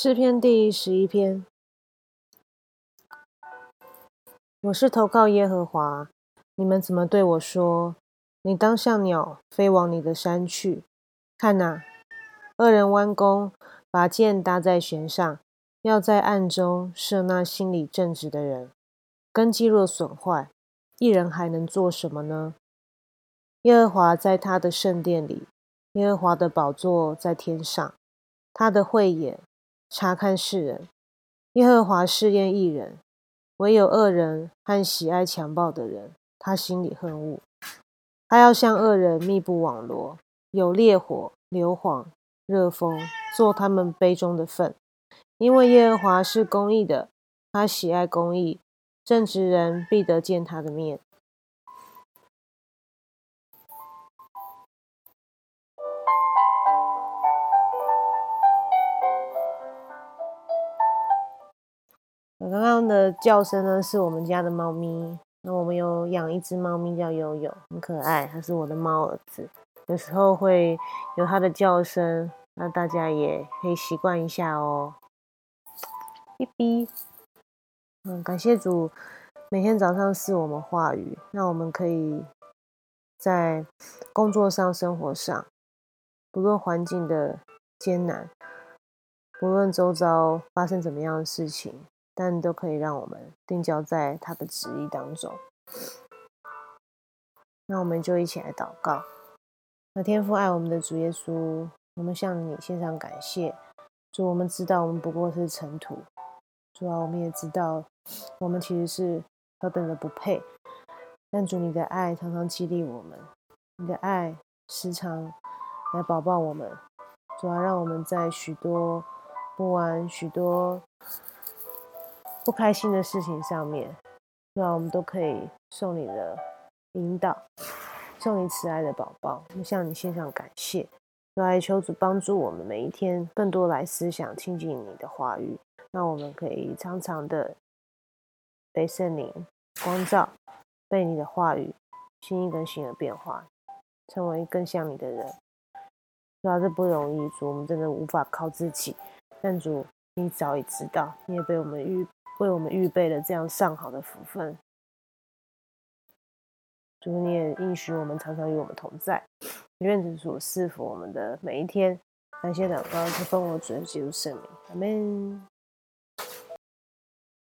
诗篇第十一篇。我是投靠耶和华，你们怎么对我说？你当像鸟飞往你的山去。看呐，恶人弯弓，把箭搭在弦上，要在暗中射那心里正直的人。根基若损坏，一人还能做什么呢？耶和华在他的圣殿里，耶和华的宝座在天上，他的慧眼。查看世人，耶和华试验一人，唯有恶人和喜爱强暴的人，他心里恨恶。他要向恶人密布网罗，有烈火、硫磺、热风做他们杯中的粪。因为耶和华是公义的，他喜爱公义，正直人必得见他的面。我刚刚的叫声呢，是我们家的猫咪。那我们有养一只猫咪叫悠悠，很可爱，它是我的猫儿子。有时候会有它的叫声，那大家也可以习惯一下哦。哔哔，嗯，感谢主，每天早上是我们话语，那我们可以在工作上、生活上，不论环境的艰难，不论周遭发生怎么样的事情。但都可以让我们定焦在他的旨意当中。那我们就一起来祷告。那天父爱我们的主耶稣，我们向你献上感谢。主，我们知道我们不过是尘土。主啊，我们也知道我们其实是何等的不配。但主，你的爱常常激励我们，你的爱时常来保抱我们。主啊，让我们在许多不安、许多。不开心的事情上面，那我们都可以送你的引导，送你慈爱的宝宝，向你献上感谢，来求主帮助我们每一天更多来思想亲近你的话语，那我们可以常常的被圣灵光照，被你的话语心意更新而变化，成为更像你的人。主要这不容易，主我们真的无法靠自己，但主你早已知道，你也被我们预。为我们预备了这样上好的福分，主你也应许我们常常与我们同在，愿主所赐福我们的每一天。感谢祷告，是奉我主耶稣圣名，阿门。